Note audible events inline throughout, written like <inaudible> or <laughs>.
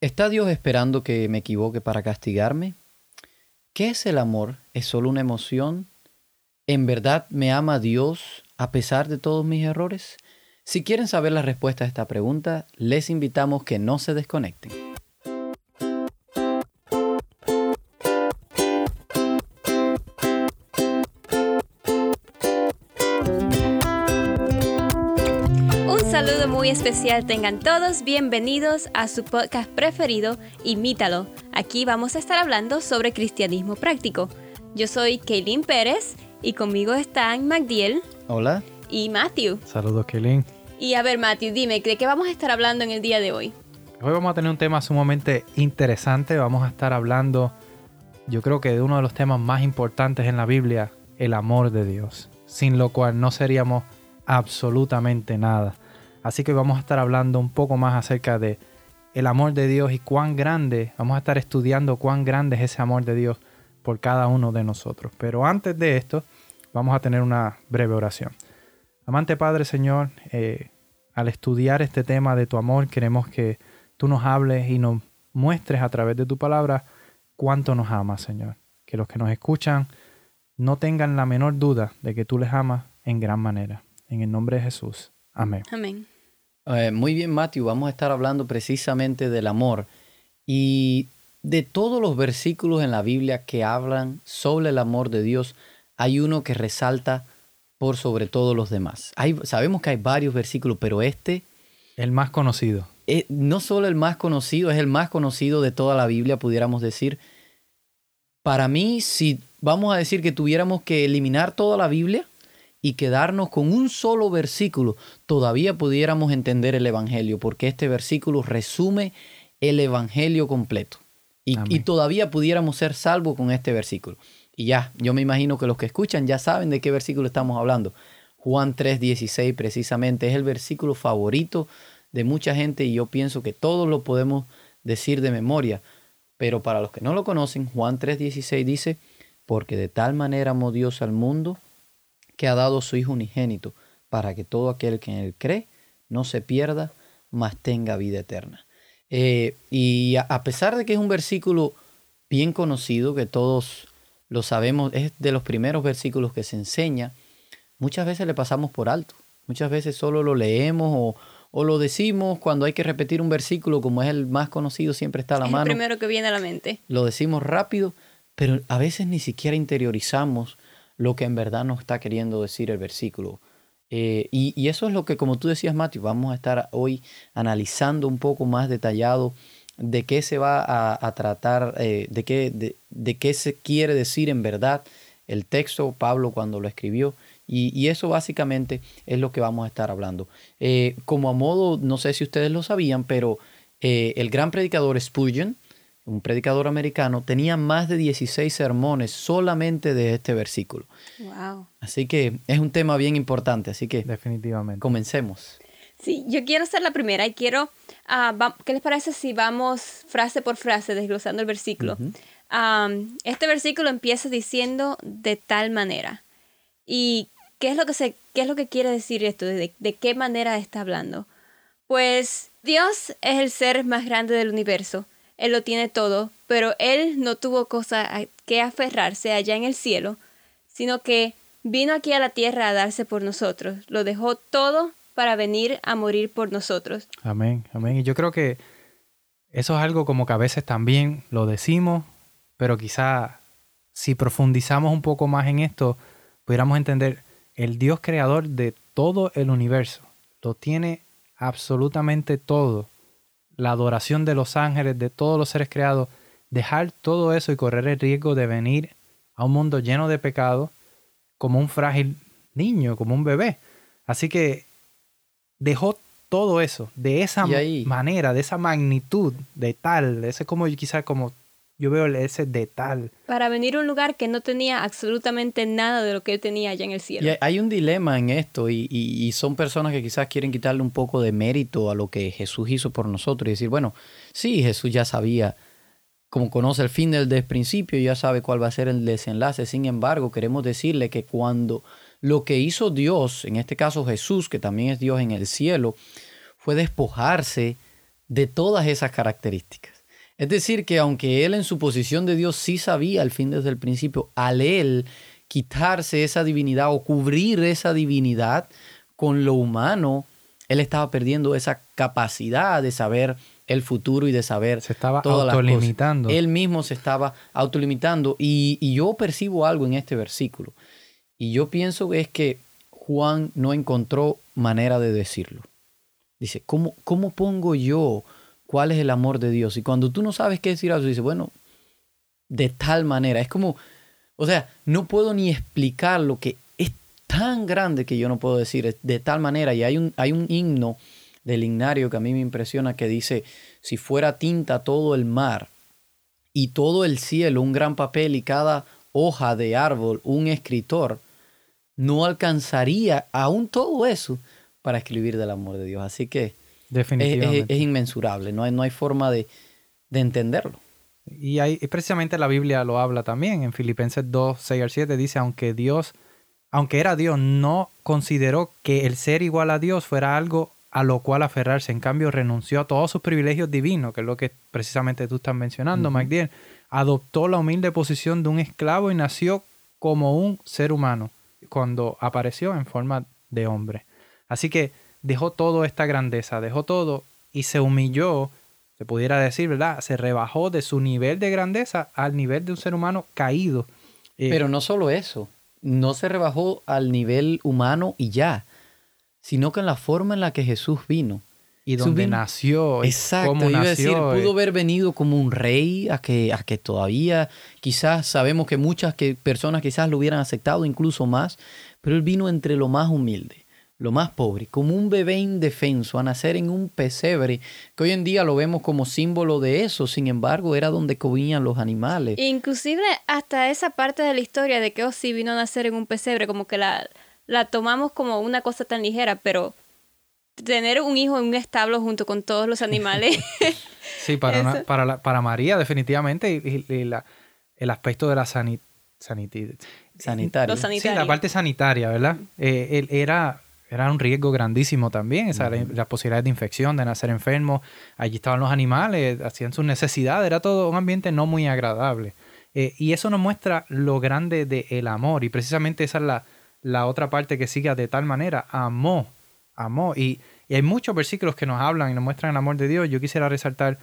¿Está Dios esperando que me equivoque para castigarme? ¿Qué es el amor? ¿Es solo una emoción? ¿En verdad me ama Dios a pesar de todos mis errores? Si quieren saber la respuesta a esta pregunta, les invitamos que no se desconecten. Muy especial tengan todos bienvenidos a su podcast preferido, Imítalo. Aquí vamos a estar hablando sobre cristianismo práctico. Yo soy Kaylin Pérez y conmigo están Magdiel. Hola. Y Matthew. Saludos, Kaylin. Y a ver, Matthew, dime, ¿de qué vamos a estar hablando en el día de hoy? Hoy vamos a tener un tema sumamente interesante. Vamos a estar hablando, yo creo que de uno de los temas más importantes en la Biblia, el amor de Dios, sin lo cual no seríamos absolutamente nada. Así que vamos a estar hablando un poco más acerca de el amor de Dios y cuán grande, vamos a estar estudiando cuán grande es ese amor de Dios por cada uno de nosotros. Pero antes de esto, vamos a tener una breve oración. Amante Padre Señor, eh, al estudiar este tema de tu amor, queremos que tú nos hables y nos muestres a través de tu palabra cuánto nos amas, Señor. Que los que nos escuchan no tengan la menor duda de que tú les amas en gran manera. En el nombre de Jesús. Amén. Amén. Eh, muy bien, Matthew, vamos a estar hablando precisamente del amor y de todos los versículos en la Biblia que hablan sobre el amor de Dios, hay uno que resalta por sobre todos los demás. Hay, sabemos que hay varios versículos, pero este... El más conocido. Eh, no solo el más conocido, es el más conocido de toda la Biblia, pudiéramos decir. Para mí, si vamos a decir que tuviéramos que eliminar toda la Biblia, y quedarnos con un solo versículo, todavía pudiéramos entender el Evangelio, porque este versículo resume el Evangelio completo. Y, todavía pudiéramos ser salvos con este versículo. Y ya, yo me imagino que los que escuchan ya saben de qué versículo estamos hablando. Juan 3:16 precisamente es el versículo favorito de mucha gente y yo pienso que todos lo podemos decir de memoria. Pero para los que no lo conocen, Juan 3:16 dice, porque de tal manera amó Dios al mundo que ha dado su Hijo unigénito, para que todo aquel que en él cree no se pierda, mas tenga vida eterna. Eh, y a, pesar de que es un versículo bien conocido, que todos lo sabemos, es de los primeros versículos que se enseña, muchas veces le pasamos por alto. Muchas veces solo lo leemos o, o lo decimos cuando hay que repetir un versículo, como es el más conocido, siempre está a la mano. El primero que viene a la mente. Lo decimos rápido, pero a veces ni siquiera interiorizamos lo que en verdad nos está queriendo decir el versículo. Eh, y, eso es lo que, como tú decías, Matthew, vamos a estar hoy analizando un poco más detallado de qué se va a, tratar, eh, de, qué, de, qué se quiere decir en verdad el texto, Pablo cuando lo escribió. Y, eso básicamente es lo que vamos a estar hablando. Eh, como a modo, no sé si ustedes lo sabían, pero el gran predicador Spurgeon, un predicador americano, tenía más de 16 sermones solamente de este versículo. Wow. Así que es un tema bien importante, así que definitivamente. Comencemos. Sí, yo quiero ser la primera y quiero, uh, ¿qué les parece si vamos frase por frase desglosando el versículo? este versículo empieza diciendo de tal manera. ¿Y qué es lo que, se, qué es lo que quiere decir esto? ¿De, ¿De qué manera está hablando? Pues Dios es el ser más grande del universo él lo tiene todo, pero Él no tuvo cosa a que aferrarse allá en el cielo, sino que vino aquí a la tierra a darse por nosotros, lo dejó todo para venir a morir por nosotros. Amén, amén. Y yo creo que eso es algo como que a veces también lo decimos, pero quizá si profundizamos un poco más en esto, pudiéramos entender el Dios creador de todo el universo. Lo tiene absolutamente todo la adoración de los ángeles, de todos los seres creados, dejar todo eso y correr el riesgo de venir a un mundo lleno de pecado como un frágil niño, como un bebé. Así que dejó todo eso de esa manera, de esa magnitud, de tal, ese como quizás como yo veo ese de tal. Para venir a un lugar que no tenía absolutamente nada de lo que él tenía allá en el cielo. Y hay un dilema en esto y, son personas que quizás quieren quitarle un poco de mérito a lo que Jesús hizo por nosotros y decir, bueno, sí, Jesús ya sabía, como conoce el fin del principio, ya sabe cuál va a ser el desenlace. Sin embargo, queremos decirle que cuando lo que hizo Dios, en este caso Jesús, que también es Dios en el cielo, fue despojarse de todas esas características. Es decir, que aunque él en su posición de Dios sí sabía al fin desde el principio, al él quitarse esa divinidad o cubrir esa divinidad con lo humano, él estaba perdiendo esa capacidad de saber el futuro y de saber se estaba todas autolimitando. Él mismo se estaba autolimitando y, y yo percibo algo en este versículo. Y yo pienso que es que Juan no encontró manera de decirlo. Dice, ¿cómo, ¿cómo pongo yo cuál es el amor de Dios? Y cuando tú no sabes qué decir a eso, dice, bueno, de tal manera. Es como, o sea, no puedo ni explicar lo que es tan grande que yo no puedo decir de tal manera. Y hay un, hay un himno del himnario que a mí me impresiona que dice, si fuera tinta todo el mar y todo el cielo un gran papel y cada hoja de árbol un escritor, no alcanzaría aún todo eso para escribir del amor de Dios. Así que Definitivamente. Es, inmensurable, no hay, no hay forma de, de entenderlo. Y, hay, precisamente la Biblia lo habla también. En Filipenses 2, 6 al 7 dice, aunque Dios, aunque era Dios, no consideró que el ser igual a Dios fuera algo a lo cual aferrarse. En cambio, renunció a todos sus privilegios divinos, que es lo que precisamente tú estás mencionando, uh Adoptó la humilde posición de un esclavo y nació como un ser humano cuando apareció en forma de hombre. Así que dejó toda esta grandeza, dejó todo y se humilló, se pudiera decir, ¿verdad? Se rebajó de su nivel de grandeza al nivel de un ser humano caído. Eh, Pero no solo eso, no se rebajó al nivel humano y ya, sino que en la forma en la que Jesús vino. Y donde nació. Exacto, cómo nació, decir, pudo haber venido como un rey, a que, a que todavía quizás sabemos que muchas que, personas quizás lo hubieran aceptado incluso más, pero él vino entre lo más humilde lo más pobre, como un bebé indefenso, a nacer en un pesebre, que hoy en día lo vemos como símbolo de eso, sin embargo era donde comían los animales. Inclusive hasta esa parte de la historia de que sí vino a nacer en un pesebre, como que la, la tomamos como una cosa tan ligera, pero tener un hijo en un establo junto con todos los animales. <laughs> sí, <laughs> para, para, para María definitivamente y, la, el aspecto de la sanidad. Sanitaria. Sí, la parte sanitaria, ¿verdad? Eh, él era era un riesgo grandísimo también, esa, la, posibilidad de infección, de nacer enfermo. Allí estaban los animales, hacían sus necesidades, era todo un ambiente no muy agradable. Eh, y eso nos muestra lo grande del amor, y precisamente esa es la, la, otra parte que sigue de tal manera, amó, amó. Y, hay muchos versículos que nos hablan y nos muestran el amor de Dios. Yo quisiera resaltar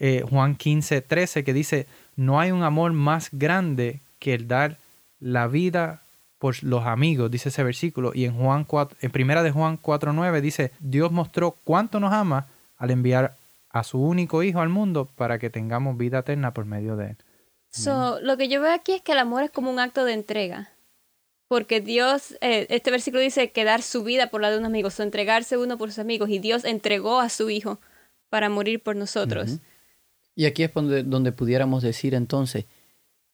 eh, Juan 15, 13, que dice, no hay un amor más grande que el dar la vida por los amigos, dice ese versículo. Y en Juan 4, en primera de Juan 4.9 dice, Dios mostró cuánto nos ama al enviar a su único hijo al mundo para que tengamos vida eterna por medio de él. So, lo que yo veo aquí es que el amor es como un acto de entrega. Porque Dios, eh, este versículo dice que dar su vida por la de un amigo, o entregarse uno por sus amigos. Y Dios entregó a su hijo para morir por nosotros. Y aquí es donde, donde pudiéramos decir entonces,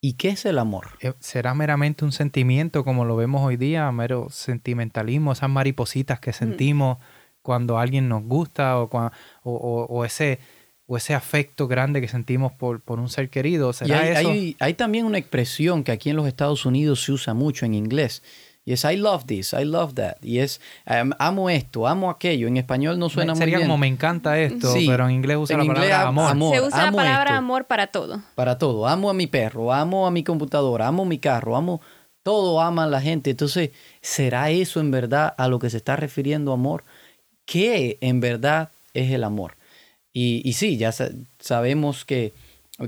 ¿Y qué es el amor? Eh, ¿Será meramente un sentimiento como lo vemos hoy día, mero sentimentalismo, esas maripositas que mm. sentimos cuando alguien nos gusta o, o, ese, o ese afecto grande que sentimos por, por un ser querido? ¿Será hay, hay, también una expresión que aquí en los Estados Unidos se usa mucho en inglés y es I love this, I love that. Y es um, amo esto, amo aquello. En español no suena muy bien. Sería como me encanta esto, pero en inglés usa la palabra amor. Se usa la palabra amor para todo. Para todo. Amo a mi perro, amo a mi computadora, amo mi carro, amo todo ama a la gente. Entonces, ¿será eso en verdad a lo que se está refiriendo amor? ¿Qué en verdad es el amor? Y, y sí, ya sabemos que,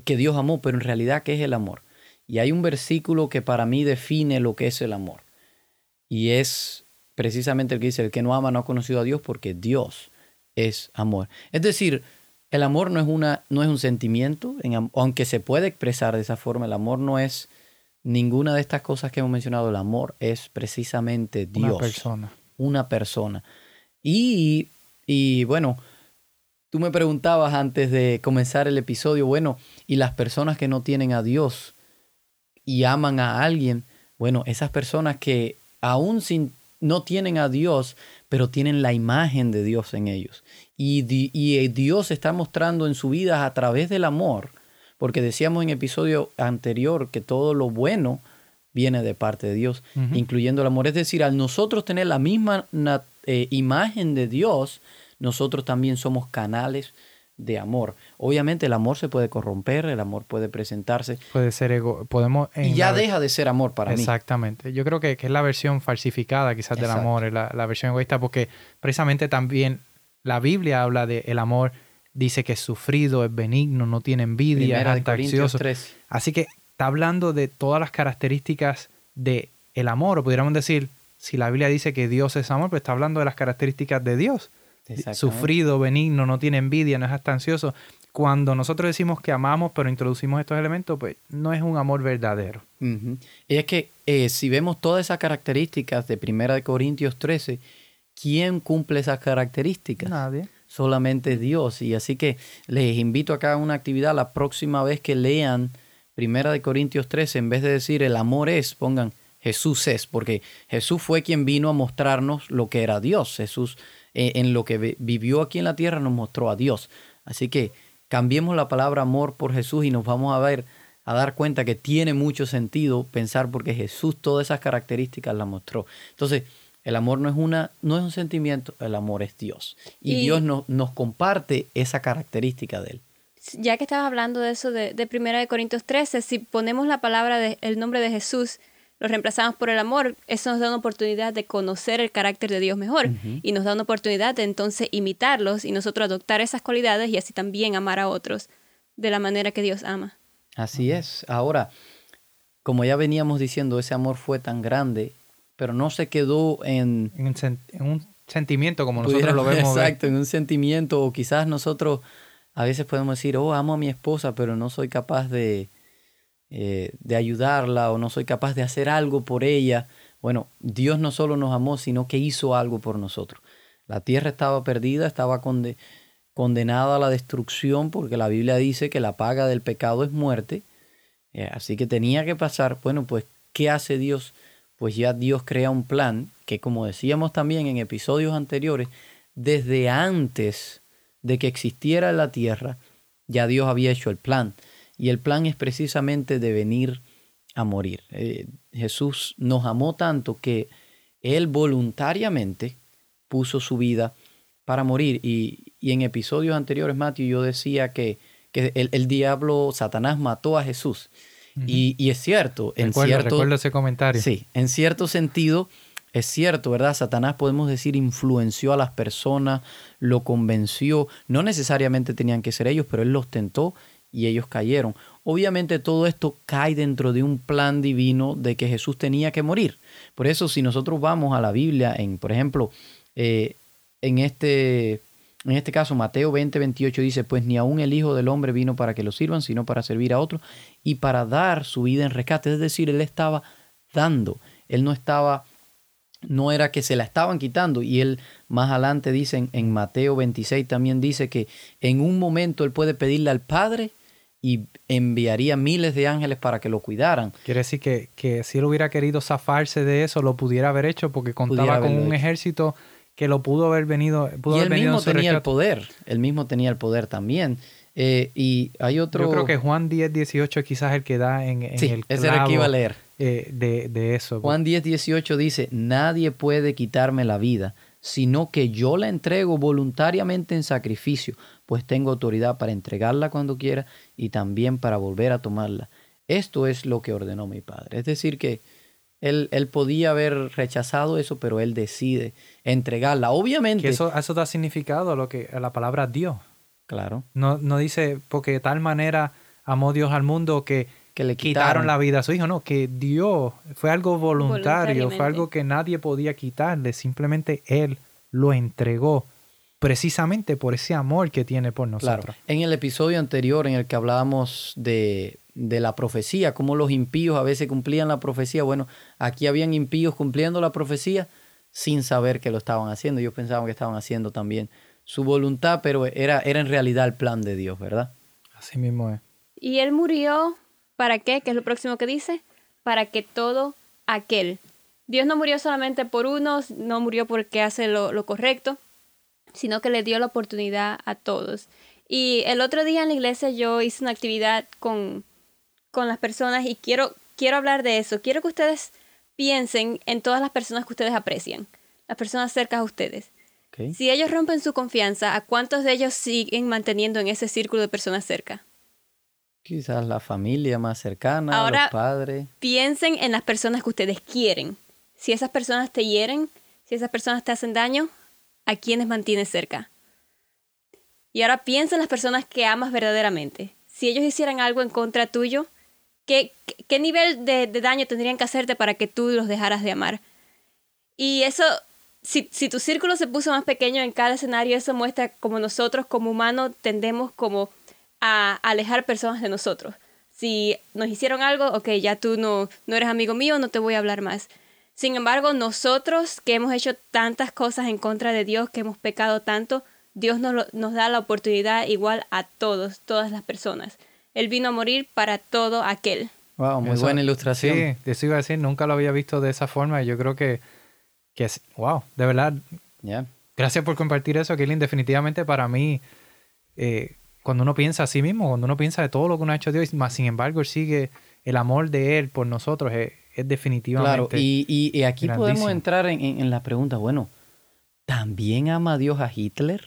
que Dios amó, pero en realidad, ¿qué es el amor? Y hay un versículo que para mí define lo que es el amor. Y es precisamente el que dice, el que no ama no ha conocido a Dios porque Dios es amor. Es decir, el amor no es, una, no es un sentimiento, aunque se puede expresar de esa forma, el amor no es ninguna de estas cosas que hemos mencionado, el amor es precisamente Dios. Una persona. Una persona. Y, y bueno, tú me preguntabas antes de comenzar el episodio, bueno, y las personas que no tienen a Dios y aman a alguien, bueno, esas personas que aún sin, no tienen a Dios, pero tienen la imagen de Dios en ellos. Y, y eh, Dios está mostrando en su vida a través del amor, porque decíamos en episodio anterior que todo lo bueno viene de parte de Dios, incluyendo el amor. Es decir, al nosotros tener la misma eh, imagen de Dios, nosotros también somos canales de amor. Obviamente el amor se puede corromper, el amor puede presentarse. Puede ser ego, podemos... y ya deja de ser amor para mí. Exactamente. Yo creo que, es la versión falsificada quizás del amor, la, la, versión egoísta, porque precisamente también la Biblia habla de el amor, dice que es sufrido, es benigno, no tiene envidia, es antaxioso. Así que está hablando de todas las características de el amor, o pudiéramos decir, si la Biblia dice que Dios es amor, pues está hablando de las características de Dios sufrido, benigno, no tiene envidia, no es hasta ansioso. Cuando nosotros decimos que amamos, pero introducimos estos elementos, pues no es un amor verdadero. Y es que eh, si vemos todas esas características de 1 Corintios 13, ¿quién cumple esas características? Nadie. Solamente Dios. Y así que les invito a que hagan una actividad la próxima vez que lean 1 Corintios 13, en vez de decir el amor es, pongan Jesús es, porque Jesús fue quien vino a mostrarnos lo que era Dios. Jesús eh, en lo que vivió aquí en la tierra nos mostró a Dios. Así que cambiemos la palabra amor por Jesús y nos vamos a ver a dar cuenta que tiene mucho sentido pensar porque Jesús todas esas características las mostró. Entonces, el amor no es, una, no es un sentimiento, el amor es Dios. Y, Dios nos comparte esa característica de él. Ya que estabas hablando de eso de, de 1 Corintios 13, si ponemos la palabra, de, el nombre de Jesús, lo reemplazamos por el amor, eso nos da una oportunidad de conocer el carácter de Dios mejor y nos da una oportunidad de entonces imitarlos y nosotros adoptar esas cualidades y así también amar a otros de la manera que Dios ama. Así es. Ahora, como ya veníamos diciendo, ese amor fue tan grande, pero no se quedó en... En, un sentimiento como nosotros lo vemos. <laughs> Exacto, en un sentimiento o quizás nosotros a veces podemos decir, oh, amo a mi esposa, pero no soy capaz de eh, de ayudarla o no soy capaz de hacer algo por ella. Bueno, Dios no solo nos amó, sino que hizo algo por nosotros. La tierra estaba perdida, estaba condenada a la destrucción porque la Biblia dice que la paga del pecado es muerte. Eh, así que tenía que pasar. Bueno, pues, ¿qué hace Dios? Pues ya Dios crea un plan que, como decíamos también en episodios anteriores, desde antes de que existiera la tierra, ya Dios había hecho el plan. Y el plan es precisamente de venir a morir. Eh, Jesús nos amó tanto que Él voluntariamente puso su vida para morir. Y, en episodios anteriores, Matthew, yo decía que, que el, diablo, Satanás, mató a Jesús. y, es cierto, en cierto... ese comentario. Sí, en cierto sentido... Es cierto, ¿verdad? Satanás, podemos decir, influenció a las personas, lo convenció. No necesariamente tenían que ser ellos, pero él los tentó y ellos cayeron. Obviamente todo esto cae dentro de un plan divino de que Jesús tenía que morir. Por eso si nosotros vamos a la Biblia, en, por ejemplo, eh, en, este, en este caso Mateo 20, 28 dice, pues ni aún el Hijo del Hombre vino para que lo sirvan, sino para servir a otros y para dar su vida en rescate. Es decir, él estaba dando, él no estaba no era que se la estaban quitando. Y él más adelante dice en, Mateo 26 también dice que en un momento él puede pedirle al Padre y enviaría miles de ángeles para que lo cuidaran. Quiere decir que, que si él hubiera querido zafarse de eso, lo pudiera haber hecho porque contaba con un ejército que lo pudo haber venido. Pudo y él mismo tenía el poder, él mismo tenía el poder también. Eh, y hay otro. Yo creo que Juan 10, 18 quizás el que da en, en el clavo. Ese era el que iba a leer. Eh, de, de, eso. Juan 10, 18 dice: Nadie puede quitarme la vida, sino que yo la entrego voluntariamente en sacrificio, pues tengo autoridad para entregarla cuando quiera y también para volver a tomarla. Esto es lo que ordenó mi padre. Es decir, que él, él podía haber rechazado eso, pero él decide entregarla. Obviamente. eso, eso da significado a lo que a la palabra Dios. Claro. No, no dice, porque de tal manera amó Dios al mundo que, que le quitaron. la vida a su hijo, no, que Dios fue algo voluntario, fue algo que nadie podía quitarle, simplemente Él lo entregó precisamente por ese amor que tiene por nosotros. Claro. En el episodio anterior en el que hablábamos de, de la profecía, cómo los impíos a veces cumplían la profecía, bueno, aquí habían impíos cumpliendo la profecía sin saber que lo estaban haciendo, ellos pensaban que estaban haciendo también su voluntad, pero era, era en realidad el plan de Dios, ¿verdad? Así mismo es. Y él murió, ¿para qué? ¿Qué es lo próximo que dice? Para que todo aquel. Dios no murió solamente por unos, no murió porque hace lo, correcto, sino que le dio la oportunidad a todos. Y el otro día en la iglesia yo hice una actividad con, con las personas y quiero, quiero hablar de eso. Quiero que ustedes piensen en todas las personas que ustedes aprecian, las personas cerca a ustedes. Si ellos rompen su confianza, ¿a cuántos de ellos siguen manteniendo en ese círculo de personas cerca? Quizás la familia más cercana, Ahora- los padres. Piensen en las personas que ustedes quieren. Si esas personas te hieren, si esas personas te hacen daño, ¿a quiénes mantienes cerca? Y ahora piensa en las personas que amas verdaderamente. Si ellos hicieran algo en contra tuyo, ¿qué, qué- nivel de, de daño tendrían que hacerte para que tú los dejaras de amar? Y eso, si, si tu círculo se puso más pequeño en cada escenario, eso muestra como nosotros como humanos tendemos como a alejar personas de nosotros. Si nos hicieron algo, ok, ya tú no, no eres amigo mío, no te voy a hablar más. Sin embargo, nosotros que hemos hecho tantas cosas en contra de Dios, que hemos pecado tanto, Dios nos, lo- nos da la oportunidad igual a todos, todas las personas. Él vino a morir para todo aquel. Wow, muy Eso- buena ilustración. Sí, eso iba a decir, nunca lo había visto de esa forma y yo creo que, que es, wow, de verdad, Ya. gracias por compartir eso, Killing. Definitivamente para mí, eh, cuando uno piensa a sí mismo, cuando uno piensa de todo lo que uno ha hecho Dios, más sin embargo, él sigue el amor de Él por nosotros, es, es definitivamente. Claro, y, y- y aquí podemos entrar en, en- en la pregunta, bueno, ¿también ama Dios a Hitler?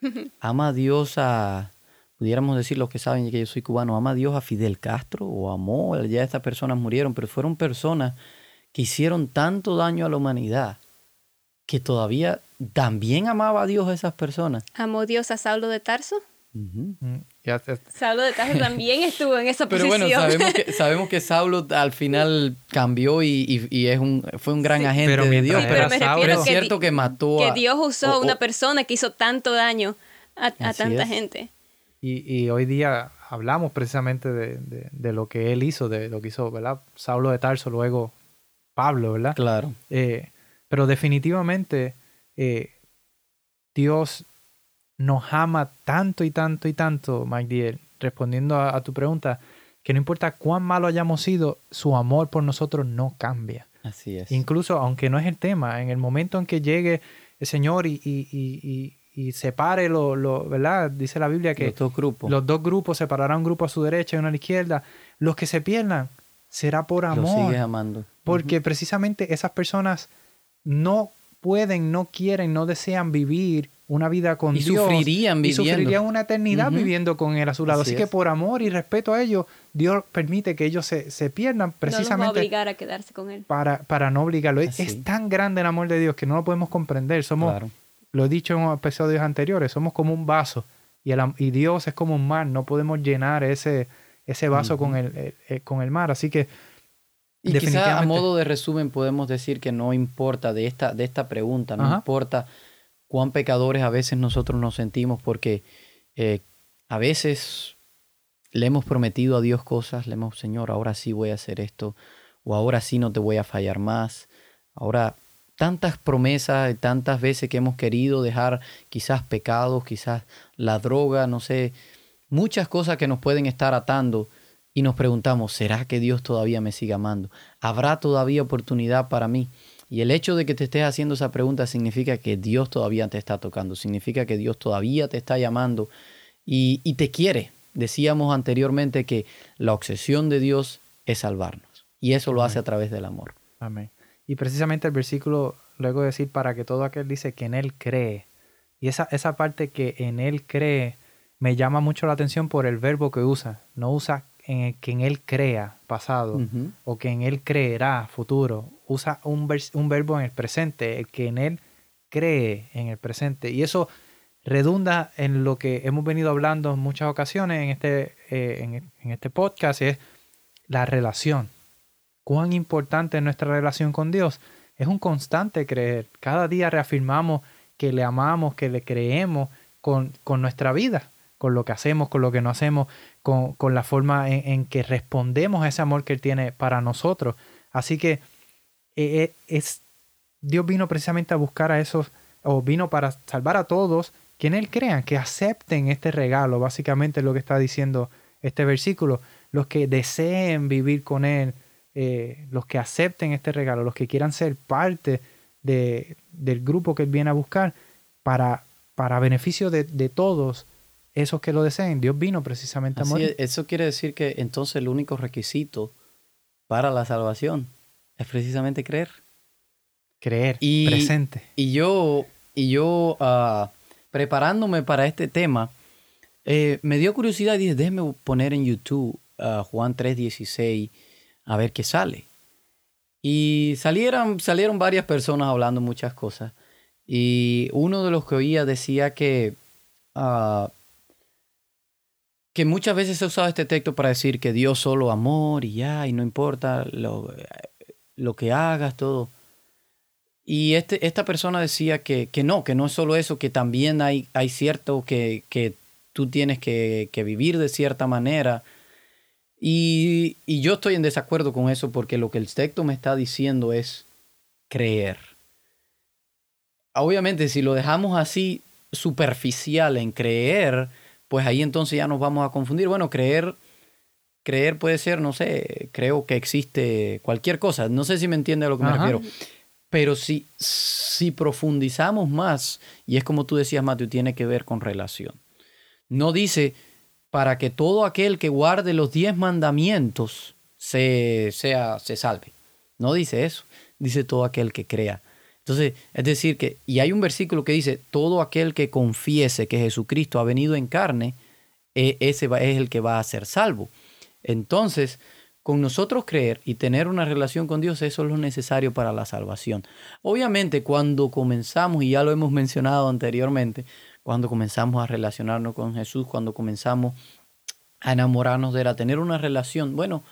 <laughs> ¿Ama Dios a, pudiéramos decir los que saben que yo soy cubano, ama Dios a Fidel Castro o amó, ya estas personas murieron, pero fueron personas que hicieron tanto daño a la humanidad que todavía también amaba a Dios a esas personas. ¿Amó Dios a Saulo de Tarso? Mm, ya Saulo de Tarso también <laughs> estuvo en esa Pero posición. bueno, sabemos que, <laughs> sabemos que Saulo al final cambió y, y- y es un, fue un gran Sí. agente Pero de Dios. Pero, me Saulo- refiero pero es que cierto que mató que a... Dios usó a una persona que hizo tanto daño a, a tanta es. gente. Y, y hoy día hablamos precisamente de, de- de lo que él hizo, de lo que hizo, ¿verdad? Saulo de Tarso, luego Pablo, ¿verdad? Claro. Eh, pero definitivamente eh, Dios nos ama tanto y tanto y tanto, Mike Diel, respondiendo a, a tu pregunta, que no importa cuán malo hayamos sido, su amor por nosotros no cambia. Así es. Incluso, aunque no es el tema, en el momento en que llegue el Señor y, y, y, y- separe lo, lo, ¿verdad? Dice la Biblia que Los dos grupos. los dos grupos separarán un grupo a su derecha y uno a la izquierda. Los que se pierdan será por amor. sigues amando. Porque precisamente esas personas no pueden, no quieren, no desean vivir una vida con Y Dios. sufrirían Y viviendo. sufrirían una eternidad viviendo con Él a su lado. Así Así, que por amor y respeto a ellos, Dios permite que ellos se, se pierdan No los va a precisamente obligar a quedarse con él. para, para no obligarlo. Es, Así. es tan grande el amor de Dios que no lo podemos comprender. Somos, Claro. lo he dicho en episodios anteriores, somos como un vaso y, el y Dios es como un mar. No podemos llenar ese, ese vaso con, el, el- el- con el mar. Así que Y quizá a modo de resumen podemos decir que no importa de esta, de esta pregunta, no Ajá. importa cuán pecadores a veces nosotros nos sentimos porque eh, a veces le hemos prometido a Dios cosas, le hemos, Señor, ahora sí voy a hacer esto, o ahora sí no te voy a fallar más. Ahora, tantas promesas tantas veces que hemos querido dejar quizás pecados, quizás la droga, no sé, muchas cosas que nos pueden estar atando y nos preguntamos, ¿será que Dios todavía me sigue amando? ¿Habrá todavía oportunidad para mí? Y el hecho de que te estés haciendo esa pregunta significa que Dios todavía te está tocando, significa que Dios todavía te está llamando y, y te quiere. Decíamos anteriormente que la obsesión de Dios es salvarnos y eso lo hace a través del amor. Amén. Y precisamente el versículo, luego de decir, para que todo aquel dice que en Él cree. Y esa, esa parte que en Él cree me llama mucho la atención por el verbo que usa. No usa en el que en Él crea, pasado, o que en Él creerá, futuro. Usa un, verbo en el presente, el que en Él cree en el presente. Y eso redunda en lo que hemos venido hablando en muchas ocasiones en este, eh, en, en este podcast, es la relación. Cuán importante es nuestra relación con Dios. Es un constante creer. Cada día reafirmamos que le amamos, que le creemos con, con nuestra vida, con lo que hacemos, con lo que no hacemos, con, con la forma en, en que respondemos a ese amor que Él tiene para nosotros. Así que eh, eh, es, Dios vino precisamente a buscar a esos, o vino para salvar a todos quienes Él crean, que acepten este regalo, básicamente es lo que está diciendo este versículo. Los que deseen vivir con Él, eh, los que acepten este regalo, los que quieran ser parte de, del grupo que Él viene a buscar, para, para beneficio de todos esos que lo deseen. Dios vino precisamente a Así morir. es, eso quiere decir que entonces el único requisito para la salvación es precisamente creer. Creer, Y- presente. Y yo y yo ah, preparándome para este tema, eh, me dio curiosidad y dije, déjeme poner en YouTube ah, Juan 3.16 a ver qué sale. Y salieron, salieron varias personas hablando muchas cosas. Y uno de los que oía decía que, ah, que muchas veces ha usado este texto para decir que Dios solo amor y ya, y no importa lo, lo que hagas, todo. Y este, esta persona decía que, que, no, que no es solo eso, que también hay, hay cierto que, que tú tienes que, que, vivir de cierta manera. Y, y, yo estoy en desacuerdo con eso porque lo que el texto me está diciendo es creer. Obviamente, si lo dejamos así superficial en creer, pues ahí entonces ya nos vamos a confundir. Bueno, creer, creer puede ser, no sé, creo que existe cualquier cosa. No sé si me entiende a lo que me refiero. Pero si, si profundizamos más, y es como tú decías, Mateo, tiene que ver con relación. No dice para que todo aquel que guarde los diez mandamientos se, sea, se salve. No dice eso. Dice todo aquel que crea. Entonces, es decir, que, y hay un versículo que dice, todo aquel que confiese que Jesucristo ha venido en carne, e, ese es el que va a ser salvo. Entonces, con nosotros creer y tener una relación con Dios, eso es lo necesario para la salvación. Obviamente, cuando comenzamos, y ya lo hemos <laughs> mencionado anteriormente, cuando comenzamos a relacionarnos con Jesús, cuando comenzamos a enamorarnos de él, a tener una relación, bueno,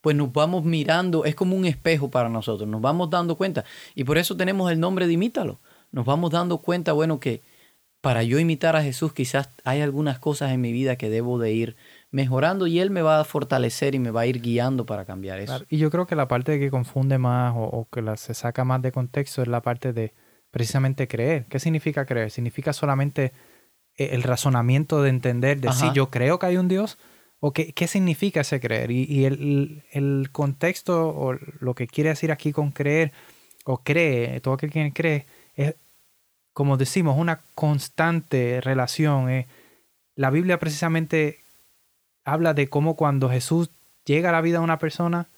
pues nos vamos mirando, es como un espejo para nosotros, nos vamos dando cuenta. Y por eso tenemos el nombre de imítalo. Nos vamos dando cuenta, bueno, que para yo imitar a Jesús quizás hay algunas cosas en mi vida que debo de ir mejorando y Él me va a fortalecer y me va a ir guiando para cambiar eso. Y yo creo que la parte que confunde más o, que la, se saca más de contexto es la parte de precisamente creer. ¿Qué significa creer? ¿Significa solamente eh, el razonamiento de entender de si yo creo que hay un Dios? ¿O qué, qué significa ese creer? Y, el, el, contexto o lo que quiere decir aquí con creer o cree, todo aquel que cree, es, como decimos, una constante relación. Eh. La Biblia precisamente habla de cómo cuando Jesús llega a la vida de una persona,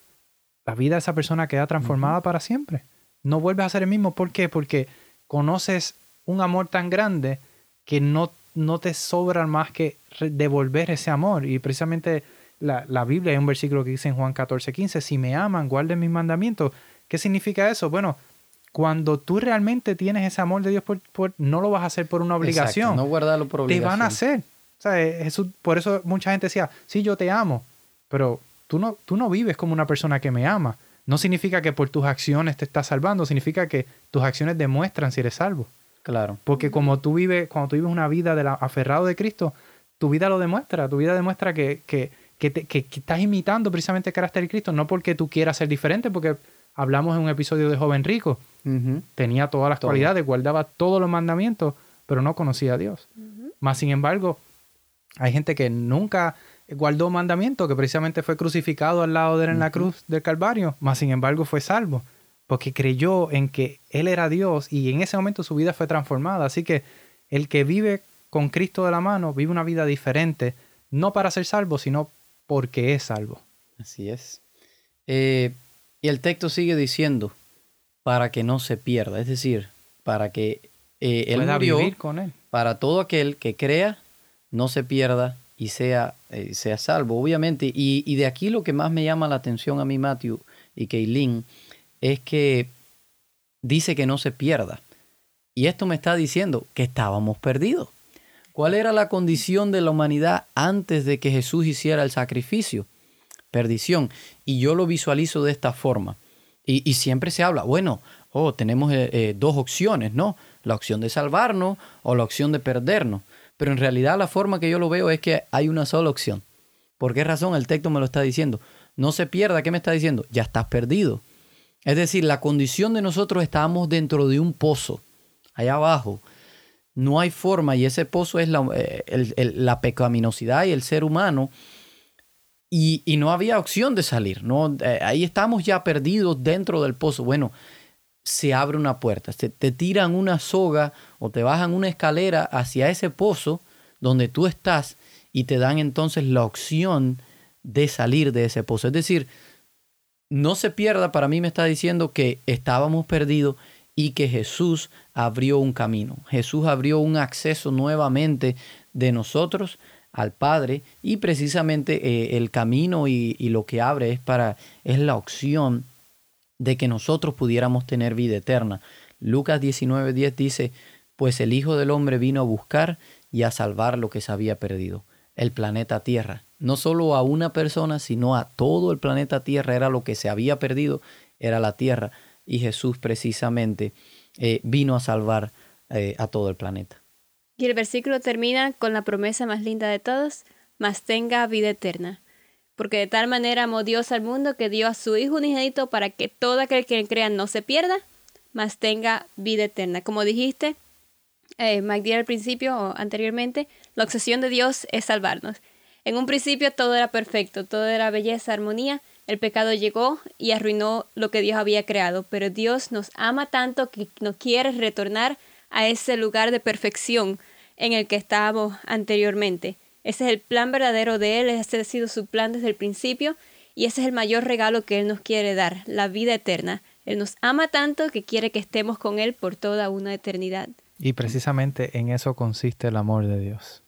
la vida de esa persona queda transformada para siempre. No vuelves a ser el mismo. ¿Por qué? Porque conoces un amor tan grande que no, no te sobra más que devolver ese amor. Y precisamente la, la, Biblia hay un versículo que dice en Juan 14, 15, si me aman, guarden mis mandamientos. ¿Qué significa eso? Bueno, cuando tú realmente tienes ese amor de Dios, por, no lo vas a hacer por una obligación. no guardarlo por obligación. Te van a hacer. Jesús, por eso mucha gente decía, sí, yo te amo, pero tú no, tú no vives como una persona que me ama. No significa que por tus acciones te estás salvando, significa que tus acciones demuestran si eres salvo. Claro. Porque como tú vives, cuando tú vives una vida de la, aferrado de Cristo, tu vida lo demuestra, tu vida demuestra que, que, que, estás imitando precisamente el carácter de Cristo, no porque tú quieras ser diferente, porque hablamos en un episodio de Joven Rico, tenía todas las cualidades, guardaba todos los mandamientos, pero no conocía a Dios. Más sin embargo, hay gente que nunca guardó mandamiento, que precisamente fue crucificado al lado de él en la cruz del Calvario, mas sin embargo fue salvo, porque creyó en que Él era Dios y en ese momento su vida fue transformada. Así que el que vive con Cristo de la mano vive una vida diferente, no para ser salvo, sino porque es salvo. Así es. Eh, y el texto sigue diciendo, para que no se pierda, es decir, para que eh, Él murió vivir con él. para todo aquel que crea no se pierda y sea, eh, sea salvo, obviamente. Y, de aquí lo que más me llama la atención a mí, Matthew y Kaylin, es que dice que no se pierda. Y esto me está diciendo que estábamos perdidos. ¿Cuál era la condición de la humanidad antes de que Jesús hiciera el sacrificio? Perdición. Y yo lo visualizo de esta forma. Y, siempre se habla, bueno, oh, tenemos eh, eh, dos opciones, ¿no? La opción de salvarnos o la opción de perdernos. Pero en realidad la forma que yo lo veo es que hay una sola opción. ¿Por qué razón? El texto me lo está diciendo. No se pierda, ¿qué me está diciendo? Ya estás perdido. Es decir, la condición de nosotros estábamos dentro de un pozo, allá abajo. No hay forma, y ese pozo es la, eh, pecaminosidad y el ser humano. Y, no había opción de salir. ¿no? Eh, ahí estamos ya perdidos dentro del pozo. Bueno, se abre una puerta, te, te tiran una soga o te bajan una escalera hacia ese pozo donde tú estás y te dan entonces la opción de salir de ese pozo. Es decir, no se pierda, para mí me está diciendo que estábamos perdidos y que Jesús abrió un camino. Jesús abrió un acceso nuevamente de nosotros al Padre y precisamente eh, el camino y, y, lo que abre es para es la opción de que nosotros pudiéramos tener vida eterna. Lucas 19:10 dice, pues el Hijo del Hombre vino a buscar y a salvar lo que se había perdido, el planeta Tierra. No solo a una persona, sino a todo el planeta Tierra era lo que se había perdido, era la Tierra. Y Jesús precisamente eh, vino a salvar eh, a todo el planeta. Y el versículo termina con la promesa más linda de todos, mas tenga vida eterna. Porque de tal manera amó Dios al mundo que dio a su Hijo unigénito para que todo aquel que crea no se pierda, mas tenga vida eterna. Como dijiste, eh, al principio o anteriormente, la obsesión de Dios es salvarnos. En un principio todo era perfecto, todo era belleza, armonía. El pecado llegó y arruinó lo que Dios había creado, pero Dios nos ama tanto que nos quiere retornar a ese lugar de perfección en el que estábamos anteriormente. Ese es el plan verdadero de Él, ese ha sido su plan desde el principio y ese es el mayor regalo que Él nos quiere dar, la vida eterna. Él nos ama tanto que quiere que estemos con Él por toda una eternidad. Y precisamente en eso consiste el amor de Dios.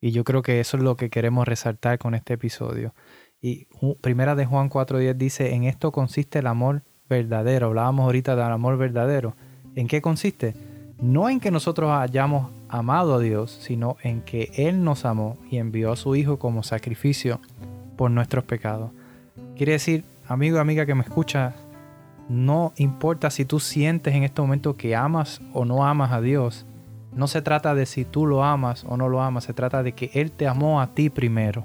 Y yo creo que eso es lo que queremos resaltar con este episodio. Y primera de Juan 4.10 dice, en esto consiste el amor verdadero. Hablábamos ahorita del amor verdadero. ¿En qué consiste? No en que nosotros hayamos amado a Dios, sino en que Él nos amó y envió a su Hijo como sacrificio por nuestros pecados. Quiere decir, amigo y amiga que me escucha, no importa si tú sientes en este momento que amas o no amas a Dios. No se trata de si tú lo amas o no lo amas, se trata de que Él te amó a ti primero.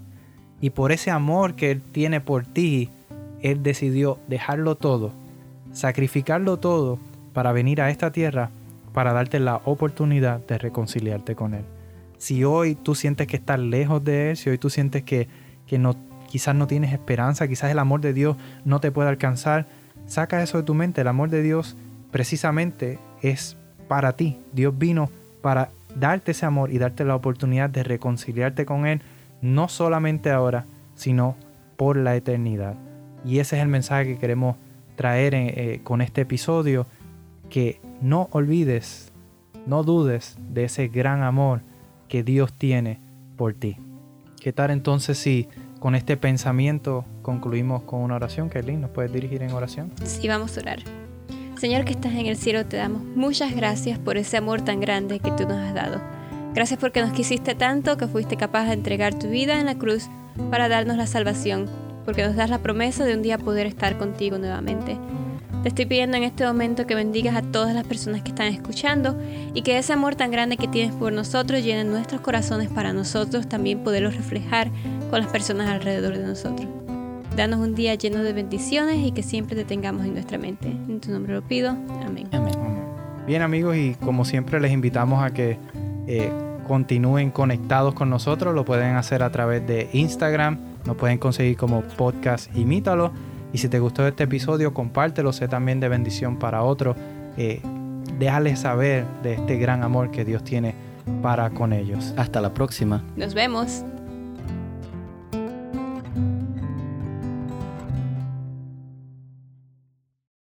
Y por ese amor que Él tiene por ti, Él decidió dejarlo todo, sacrificarlo todo para venir a esta tierra para darte la oportunidad de reconciliarte con Él. Si hoy tú sientes que estás lejos de Él, si hoy tú sientes que, que no, quizás no tienes esperanza, quizás el amor de Dios no te puede alcanzar, Saca eso de tu mente. El amor de Dios precisamente es para ti. Dios vino para darte ese amor y darte la oportunidad de reconciliarte con Él, no solamente ahora, sino por la eternidad. Y ese es el mensaje que queremos traer eh, con este episodio, que no olvides, no dudes de ese gran amor que Dios tiene por ti. ¿Qué tal entonces si con este pensamiento concluimos con una oración. Kelly, ¿nos puedes dirigir en oración? Sí, vamos a orar. Señor que estás en el cielo, te damos muchas gracias por ese amor tan grande que tú nos has dado. Gracias porque nos quisiste tanto que fuiste capaz de entregar tu vida en la cruz para darnos la salvación, porque nos das la promesa de un día poder estar contigo nuevamente. Te estoy pidiendo en este momento que bendigas a todas las personas que están escuchando y que ese amor tan grande que tienes por nosotros llene nuestros corazones para nosotros también poderlo reflejar con las personas alrededor de nosotros. Danos un día lleno de bendiciones y que siempre te tengamos en nuestra mente. En tu nombre lo pido. Amén. Bien amigos y como siempre les invitamos a que eh, continúen conectados con nosotros. Lo pueden hacer a través de Instagram. Nos pueden conseguir como podcast Imítalo y si te gustó este episodio, compártelo, sé también de bendición para otros. Eh, déjales saber de este gran amor que Dios tiene para con ellos. Hasta la próxima. Nos vemos.